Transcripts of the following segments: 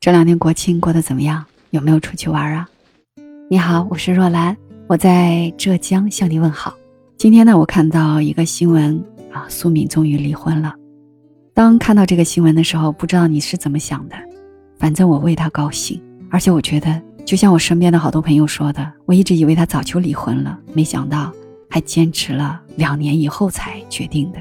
这两天国庆过得怎么样？有没有出去玩啊？你好，我是若兰，我在浙江向你问好。今天呢，我看到一个新闻啊，苏敏终于离婚了。当看到这个新闻的时候，不知道你是怎么想的？反正我为他高兴，而且我觉得，就像我身边的好多朋友说的，我一直以为他早就离婚了，没想到还坚持了两年以后才决定的。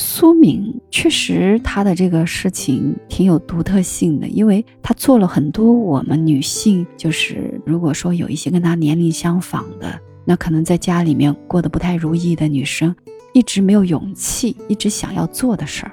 苏敏确实，她的这个事情挺有独特性的，因为她做了很多我们女性，就是如果说有一些跟她年龄相仿的，那可能在家里面过得不太如意的女生，一直没有勇气，一直想要做的事儿。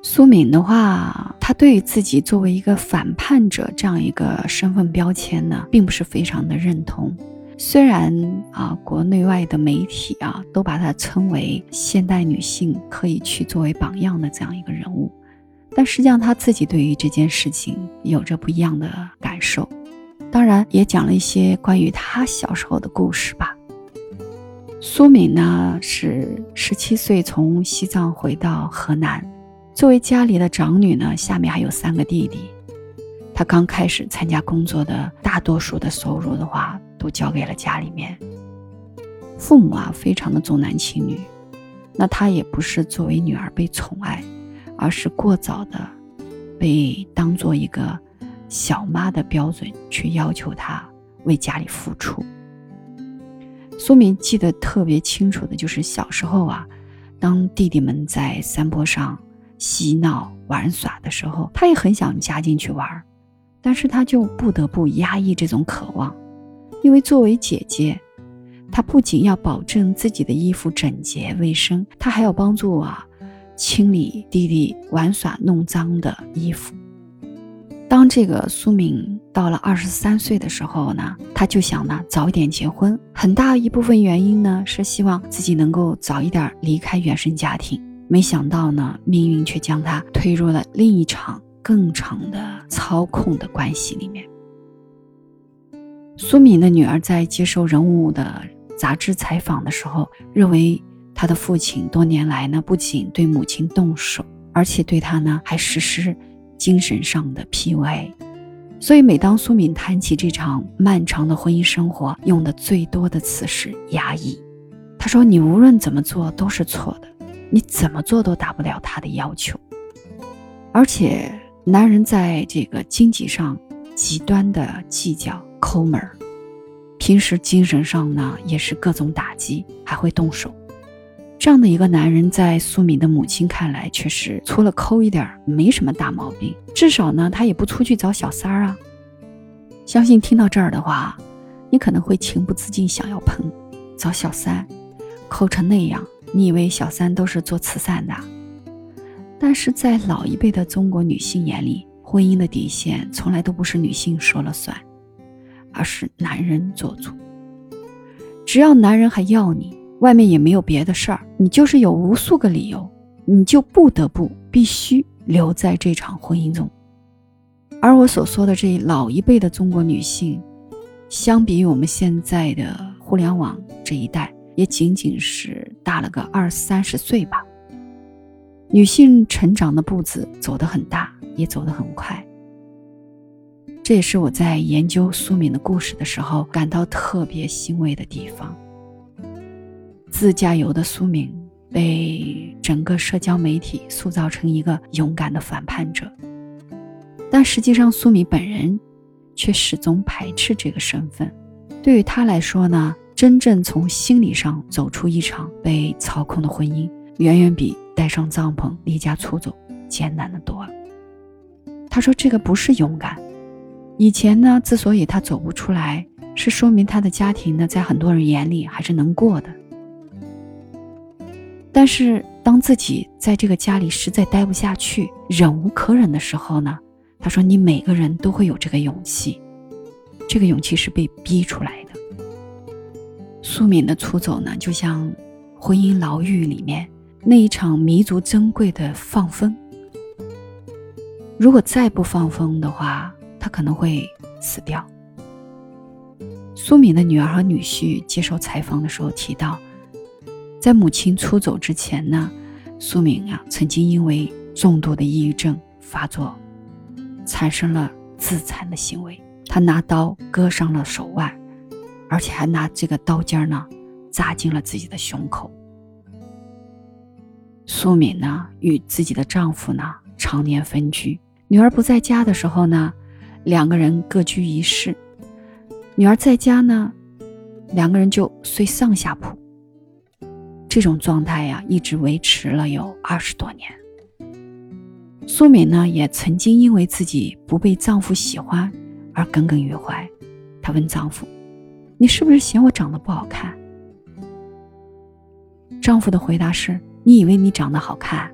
苏敏的话，她对于自己作为一个反叛者这样一个身份标签呢，并不是非常的认同。虽然啊，国内外的媒体啊都把她称为现代女性可以去作为榜样的这样一个人物，但实际上她自己对于这件事情有着不一样的感受。当然，也讲了一些关于她小时候的故事吧。苏敏呢是十七岁从西藏回到河南，作为家里的长女呢，下面还有三个弟弟。她刚开始参加工作的大多数的收入的话。都交给了家里面，父母啊非常的重男轻女，那她也不是作为女儿被宠爱，而是过早的被当做一个小妈的标准去要求她为家里付出。苏敏记得特别清楚的就是小时候啊，当弟弟们在山坡上嬉闹玩耍的时候，她也很想加进去玩，但是她就不得不压抑这种渴望。因为作为姐姐，她不仅要保证自己的衣服整洁卫生，她还要帮助啊清理弟弟玩耍弄脏的衣服。当这个苏敏到了二十三岁的时候呢，她就想呢早一点结婚，很大一部分原因呢是希望自己能够早一点离开原生家庭。没想到呢，命运却将她推入了另一场更长的操控的关系里面。苏敏的女儿在接受《人物》的杂志采访的时候，认为她的父亲多年来呢，不仅对母亲动手，而且对她呢还实施精神上的 PUA。所以，每当苏敏谈起这场漫长的婚姻生活，用的最多的词是压抑。她说：“你无论怎么做都是错的，你怎么做都达不了他的要求。而且，男人在这个经济上极端的计较。”抠门儿，平时精神上呢也是各种打击，还会动手。这样的一个男人，在苏敏的母亲看来，却是除了抠一点，没什么大毛病。至少呢，他也不出去找小三儿啊。相信听到这儿的话，你可能会情不自禁想要喷：找小三，抠成那样，你以为小三都是做慈善的？但是在老一辈的中国女性眼里，婚姻的底线从来都不是女性说了算。而是男人做主，只要男人还要你，外面也没有别的事儿，你就是有无数个理由，你就不得不必须留在这场婚姻中。而我所说的这老一辈的中国女性，相比于我们现在的互联网这一代，也仅仅是大了个二三十岁吧。女性成长的步子走得很大，也走得很快。这也是我在研究苏敏的故事的时候感到特别欣慰的地方。自驾游的苏敏被整个社交媒体塑造成一个勇敢的反叛者，但实际上苏敏本人却始终排斥这个身份。对于他来说呢，真正从心理上走出一场被操控的婚姻，远远比带上帐篷离家出走艰难的多。他说：“这个不是勇敢。”以前呢，之所以他走不出来，是说明他的家庭呢，在很多人眼里还是能过的。但是当自己在这个家里实在待不下去、忍无可忍的时候呢，他说：“你每个人都会有这个勇气，这个勇气是被逼出来的。”苏敏的出走呢，就像婚姻牢狱里面那一场弥足珍贵的放风。如果再不放风的话，他可能会死掉。苏敏的女儿和女婿接受采访的时候提到，在母亲出走之前呢，苏敏啊曾经因为重度的抑郁症发作产生了自残的行为。他拿刀割伤了手腕，而且还拿这个刀尖呢扎进了自己的胸口。苏敏呢与自己的丈夫呢常年分居，女儿不在家的时候呢，两个人各居一室；女儿在家呢，两个人就睡上下铺。这种状态呀，一直维持了有二十多年。苏敏呢，也曾经因为自己不被丈夫喜欢。而耿耿于怀，她问丈夫：“你是不是嫌我长得不好看？”丈夫的回答是：“你以为你长得好看？”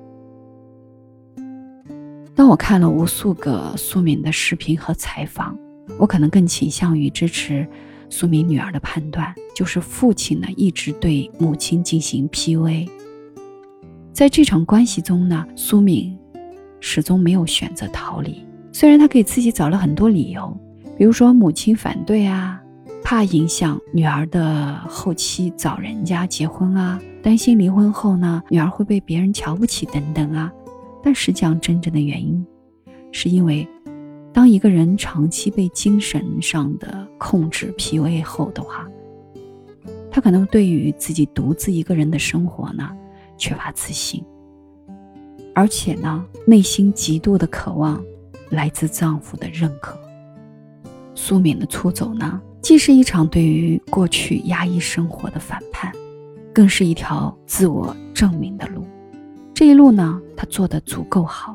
当我看了无数个苏敏的视频和采访，我可能更倾向于支持苏敏女儿的判断，就是父亲呢一直对母亲进行 PUA。在这场关系中呢，苏敏始终没有选择逃离，虽然她给自己找了很多理由。比如说，母亲反对啊，怕影响女儿的后期找人家结婚啊，担心离婚后呢，女儿会被别人瞧不起等等啊。但实际上，真正的原因，是因为，当一个人长期被精神上的控制 PUA 后的话，他可能对于自己独自一个人的生活呢，缺乏自信，而且呢，内心极度的渴望来自丈夫的认可。苏敏的出走呢，既是一场对于过去压抑生活的反叛，更是一条自我证明的路。这一路呢，他做的足够好。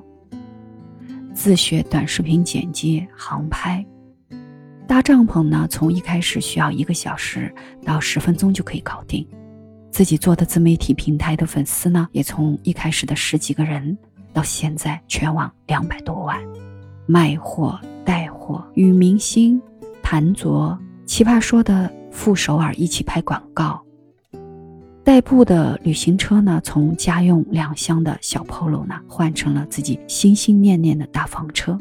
自学短视频剪接、航拍、搭帐篷呢，从一开始需要一个小时到十分钟就可以搞定。自己做的自媒体平台的粉丝呢，也从一开始的十几个人，到现在全网两百多万。卖货、带货，与明星谭卓、奇葩说的傅首尔一起拍广告。代步的旅行车呢，从家用两厢的小 Polo 呢，换成了自己心心念念的大房车。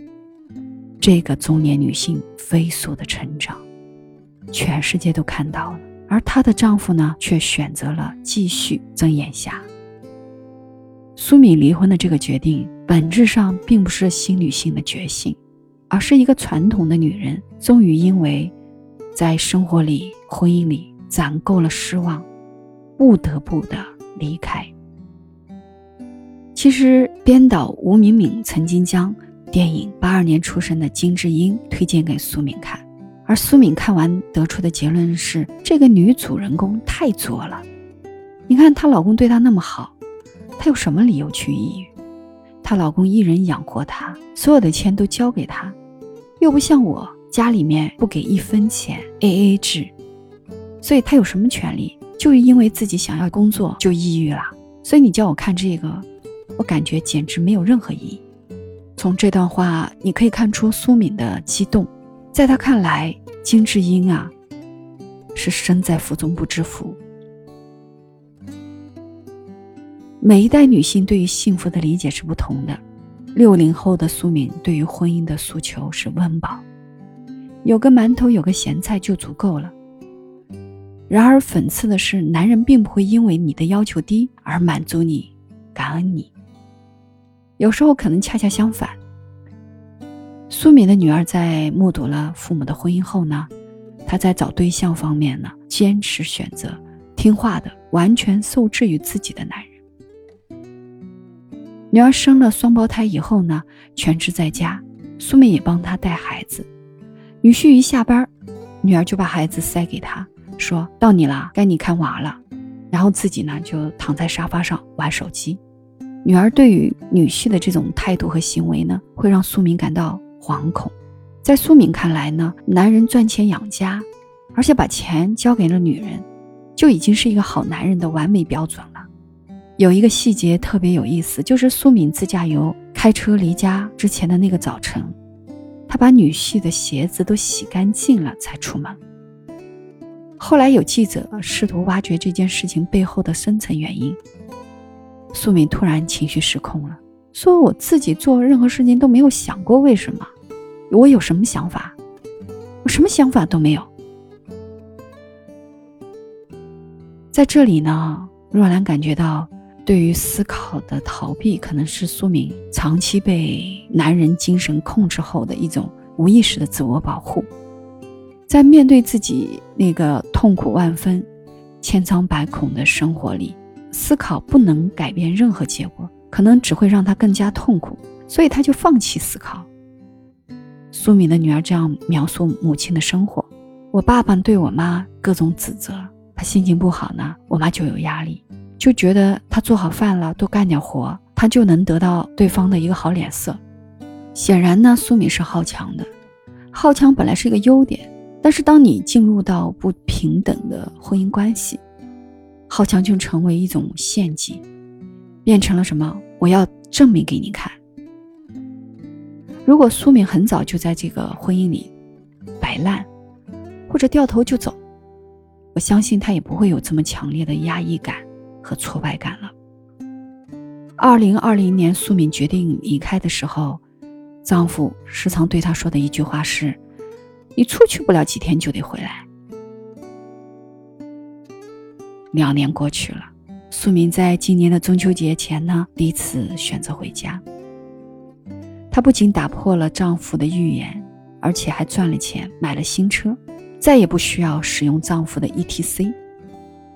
这个中年女性飞速的成长，全世界都看到了，而她的丈夫呢，却选择了继续睁眼瞎。苏敏离婚的这个决定，本质上并不是新女性的觉醒，而是一个传统的女人终于因为，在生活里、婚姻里攒够了失望，不得不的离开。其实，编导吴敏敏曾经将电影八二年出生的金智英推荐给苏敏看，而苏敏看完得出的结论是：这个女主人公太作了。你看她老公对她那么好。她有什么理由去抑郁？她老公一人养活她，所有的钱都交给她，又不像我家里面不给一分钱，A A 制，所以她有什么权利？就因为自己想要工作就抑郁了。所以你叫我看这个，我感觉简直没有任何意义。从这段话你可以看出苏敏的激动，在她看来，金智英啊，是身在福中不知福。每一代女性对于幸福的理解是不同的。六零后的苏敏对于婚姻的诉求是温饱，有个馒头，有个咸菜就足够了。然而讽刺的是，男人并不会因为你的要求低而满足你、感恩你。有时候可能恰恰相反。苏敏的女儿在目睹了父母的婚姻后呢，她在找对象方面呢，坚持选择听话的、完全受制于自己的男人。女儿生了双胞胎以后呢，全职在家，苏敏也帮她带孩子。女婿一下班，女儿就把孩子塞给他，说到你了，该你看娃了。然后自己呢就躺在沙发上玩手机。女儿对于女婿的这种态度和行为呢，会让苏敏感到惶恐。在苏敏看来呢，男人赚钱养家，而且把钱交给了女人，就已经是一个好男人的完美标准了。有一个细节特别有意思，就是苏敏自驾游开车离家之前的那个早晨，她把女婿的鞋子都洗干净了才出门。后来有记者试图挖掘这件事情背后的深层原因，苏敏突然情绪失控了，说：“我自己做任何事情都没有想过为什么，我有什么想法？我什么想法都没有。”在这里呢，若兰感觉到。对于思考的逃避，可能是苏敏长期被男人精神控制后的一种无意识的自我保护。在面对自己那个痛苦万分、千疮百孔的生活里，思考不能改变任何结果，可能只会让他更加痛苦，所以他就放弃思考。苏敏的女儿这样描述母亲的生活：我爸爸对我妈各种指责，他心情不好呢，我妈就有压力，就觉得他做好饭了，多干点活，他就能得到对方的一个好脸色。显然呢，苏敏是好强的，好强本来是一个优点。但是，当你进入到不平等的婚姻关系，好强就成为一种陷阱，变成了什么？我要证明给你看。如果苏敏很早就在这个婚姻里摆烂，或者掉头就走，我相信她也不会有这么强烈的压抑感和挫败感了。二零二零年，苏敏决定离开的时候，丈夫时常对她说的一句话是。你出去不了几天就得回来。两年过去了，苏明在今年的中秋节前呢，第一次选择回家。她不仅打破了丈夫的预言，而且还赚了钱，买了新车，再也不需要使用丈夫的 ETC，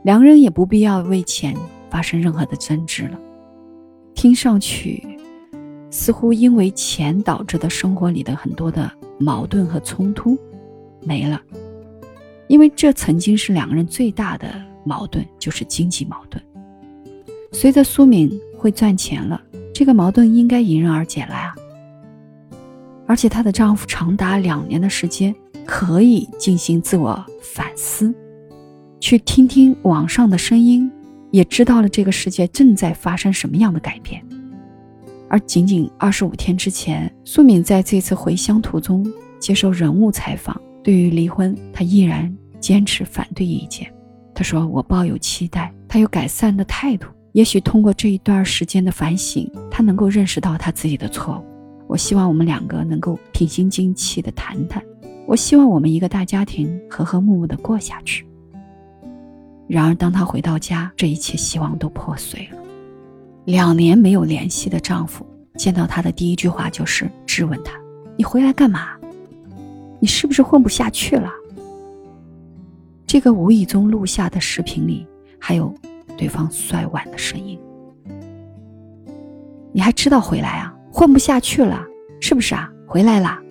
两人也不必要为钱发生任何的争执了。听上去，似乎因为钱导致的生活里的很多的矛盾和冲突。没了，因为这曾经是两个人最大的矛盾，就是经济矛盾。随着苏敏会赚钱了，这个矛盾应该迎刃而解了啊！而且她的丈夫长达两年的时间可以进行自我反思，去听听网上的声音，也知道了这个世界正在发生什么样的改变。而仅仅二十五天之前，苏敏在这次回乡途中接受人物采访。对于离婚，他依然坚持反对意见。他说：“我抱有期待，他有改善的态度。也许通过这一段时间的反省，他能够认识到他自己的错误。我希望我们两个能够平心静气的谈谈。我希望我们一个大家庭和和睦睦的过下去。”然而，当他回到家，这一切希望都破碎了。两年没有联系的丈夫见到她的第一句话就是质问她：“你回来干嘛？”你是不是混不下去了？这个无意中录下的视频里，还有对方摔碗的声音。你还知道回来啊？混不下去了，是不是啊？回来啦。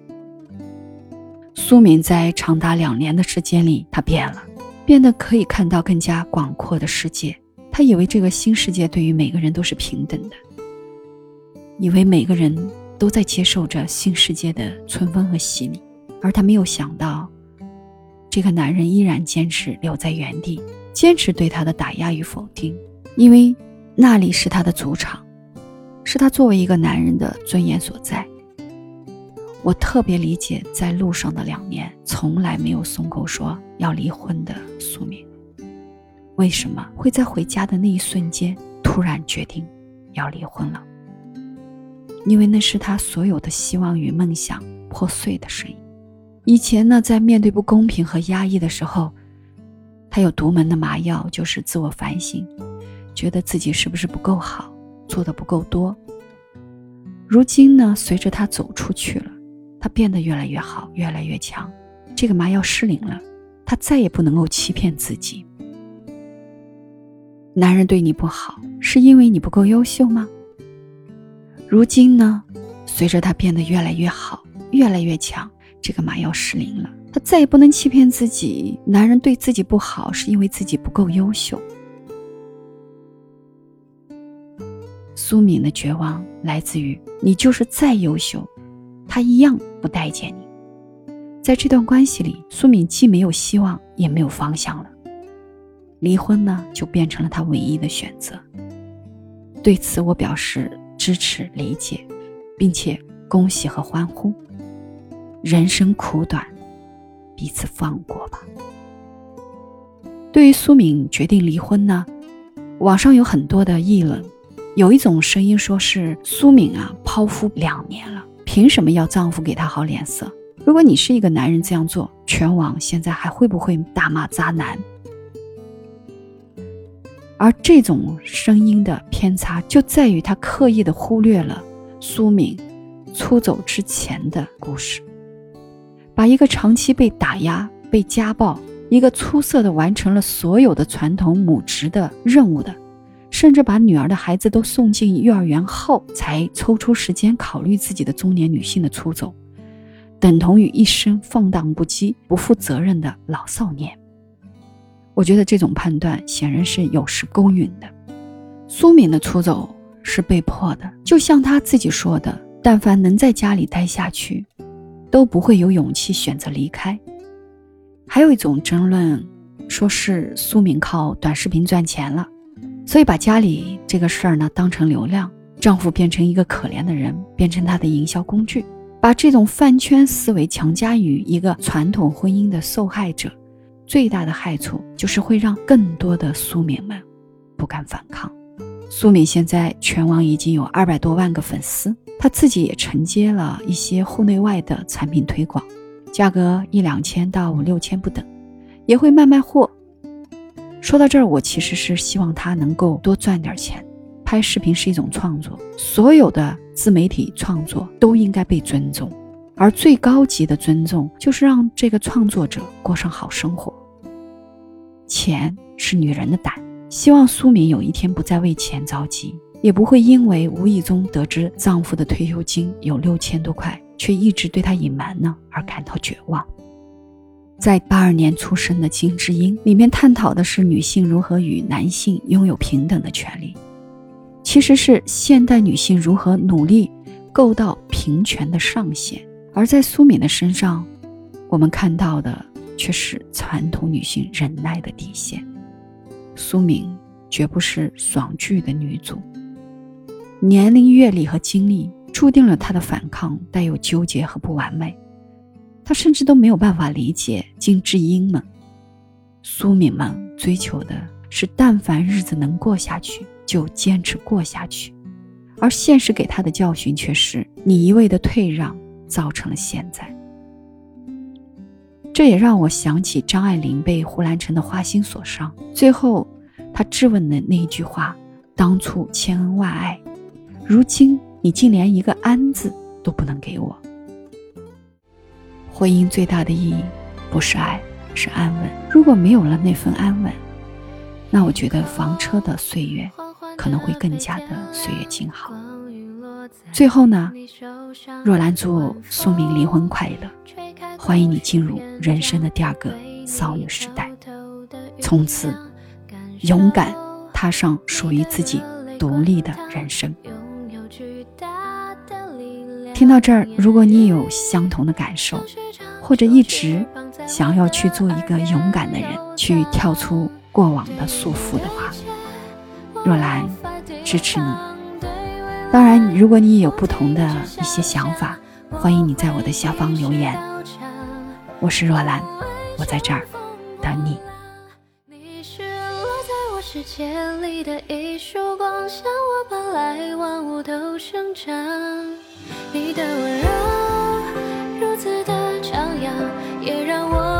苏敏在长达两年的时间里，她变了，变得可以看到更加广阔的世界。她以为这个新世界对于每个人都是平等的，以为每个人都在接受着新世界的春风和洗礼。而她没有想到，这个男人依然坚持留在原地，坚持对她的打压与否定，因为那里是他的主场，是他作为一个男人的尊严所在。我特别理解在路上的两年从来没有松口说要离婚的苏敏，为什么会在回家的那一瞬间突然决定要离婚了？因为那是他所有的希望与梦想破碎的声音。以前呢，在面对不公平和压抑的时候，他有独门的麻药，就是自我反省，觉得自己是不是不够好，做的不够多。如今呢，随着他走出去了，他变得越来越好，越来越强。这个麻药失灵了，他再也不能够欺骗自己。男人对你不好，是因为你不够优秀吗？如今呢，随着他变得越来越好，越来越强。这个麻药失灵了，他再也不能欺骗自己。男人对自己不好，是因为自己不够优秀。苏敏的绝望来自于你就是再优秀，他一样不待见你。在这段关系里，苏敏既没有希望，也没有方向了。离婚呢，就变成了他唯一的选择。对此，我表示支持、理解，并且恭喜和欢呼。人生苦短，彼此放过吧。对于苏敏决定离婚呢，网上有很多的议论。有一种声音说是苏敏啊，抛夫两年了，凭什么要丈夫给她好脸色？如果你是一个男人这样做，全网现在还会不会大骂渣男？而这种声音的偏差就在于他刻意的忽略了苏敏出走之前的故事，把一个长期被打压、被家暴、一个出色的完成了所有的传统母职的任务的，甚至把女儿的孩子都送进幼儿园后才抽出时间考虑自己的中年女性的出走，等同于一生放荡不羁、不负责任的老少年。我觉得这种判断显然是有失公允的。苏敏的出走是被迫的，就像她自己说的：“但凡能在家里待下去，都不会有勇气选择离开。”还有一种争论，说是苏敏靠短视频赚钱了，所以把家里这个事儿呢当成流量，丈夫变成一个可怜的人，变成她的营销工具，把这种饭圈思维强加于一个传统婚姻的受害者。最大的害处就是会让更多的苏敏们不敢反抗。苏敏现在全网已经有二百多万个粉丝，她自己也承接了一些户内外的产品推广，价格一两千到五六千不等，也会卖卖货。说到这儿，我其实是希望她能够多赚点钱。拍视频是一种创作，所有的自媒体创作都应该被尊重。而最高级的尊重，就是让这个创作者过上好生活。钱是女人的胆，希望苏敏有一天不再为钱着急，也不会因为无意中得知丈夫的退休金有六千多块，却一直对他隐瞒呢而感到绝望。在八二年出生的金智英里面探讨的是女性如何与男性拥有平等的权利，其实是现代女性如何努力够到平权的上限。而在苏敏的身上，我们看到的却是传统女性忍耐的底线。苏敏绝不是爽剧的女主，年龄、阅历和经历注定了她的反抗带有纠结和不完美。她甚至都没有办法理解金智英们、苏敏们追求的是，但凡日子能过下去，就坚持过下去。而现实给她的教训却是：你一味的退让。造成了现在，这也让我想起张爱玲被胡兰成的花心所伤，最后她质问的那一句话：“当初千恩万爱，如今你竟连一个安字都不能给我。”婚姻最大的意义不是爱，是安稳。如果没有了那份安稳，那我觉得房车的岁月可能会更加的岁月静好。最后呢，若兰祝苏明离婚快乐，欢迎你进入人生的第二个骚女时代，从此勇敢踏上属于自己独立的人生。听到这儿，如果你也有相同的感受，或者一直想要去做一个勇敢的人，去跳出过往的束缚的话，若兰支持你。当然，如果你有不同的一些想法，欢迎你在我的下方留言。我是若兰我在这儿等你。你是落在我世界里的一束光向我奔来万物都生长。你的温柔如此的张扬也让我